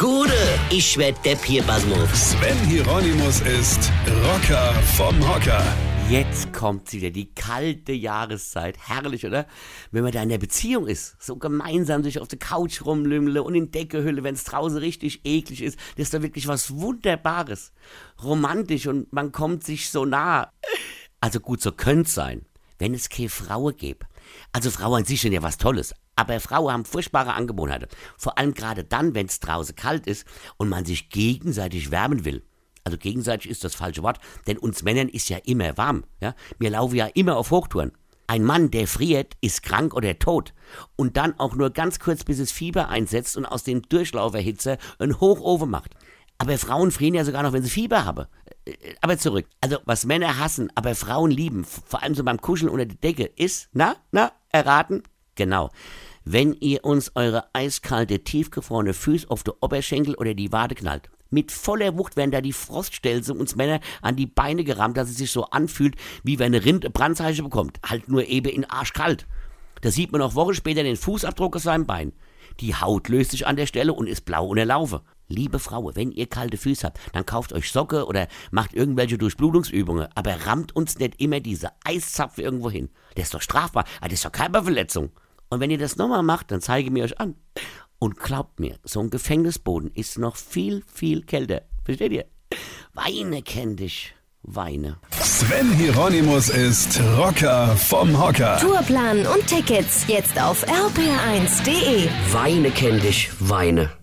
Gude, ich werd Depp hier, Basmus. Sven Hieronymus ist Rocker vom Hocker. Jetzt kommt wieder die kalte Jahreszeit. Herrlich, oder? Wenn man da in der Beziehung ist, so gemeinsam sich auf der Couch rumlümmle und in Decke hülle, wenn es draußen richtig eklig ist, das ist doch wirklich was Wunderbares. Romantisch und man kommt sich so nah. Also gut, so könnte sein, wenn es keine Frauen gäbe. Also Frauen an sich sind ja was Tolles, aber Frauen haben furchtbare Angewohnheiten. Vor allem gerade dann, wenn es draußen kalt ist und man sich gegenseitig wärmen will. Also gegenseitig ist das falsche Wort, denn uns Männern ist ja immer warm. Ja? Wir laufen ja immer auf Hochtouren. Ein Mann, der friert, ist krank oder tot. Und dann auch nur ganz kurz, bis es Fieber einsetzt und aus dem Durchlauferhitzer einen Hochofen macht. Aber Frauen frieren ja sogar noch, wenn sie Fieber haben. Äh, Aber zurück. Also, was Männer hassen, aber Frauen lieben, vor allem so beim Kuscheln unter der Decke, ist, na, na, erraten? Genau. Wenn ihr uns eure eiskalte, tiefgefrorene Füße auf die Oberschenkel oder die Wade knallt. Mit voller Wucht werden da die Froststelze uns Männer an die Beine gerammt, dass es sich so anfühlt, wie wenn eine Rind Brandzeichen bekommt. Halt nur eben in arschkalt. Da sieht man auch Wochen später den Fußabdruck aus seinem Bein. Die Haut löst sich an der Stelle und ist blau unterlaufen. Liebe Frau, wenn ihr kalte Füße habt, dann kauft euch Socke oder macht irgendwelche Durchblutungsübungen, aber rammt uns nicht immer diese Eiszapfe irgendwo hin. Das ist doch strafbar, Ah, das ist doch Körperverletzung. Und wenn ihr das nochmal macht, dann zeige ich mir euch an. Und glaubt mir, so ein Gefängnisboden ist noch viel, viel kälter. Versteht ihr? Weine kenn dich. Weine. Sven Hieronymus ist Rocker vom Hocker. Tourplan und Tickets jetzt auf rpr1.de. Weine kenn dich, Weine.